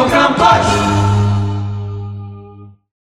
So come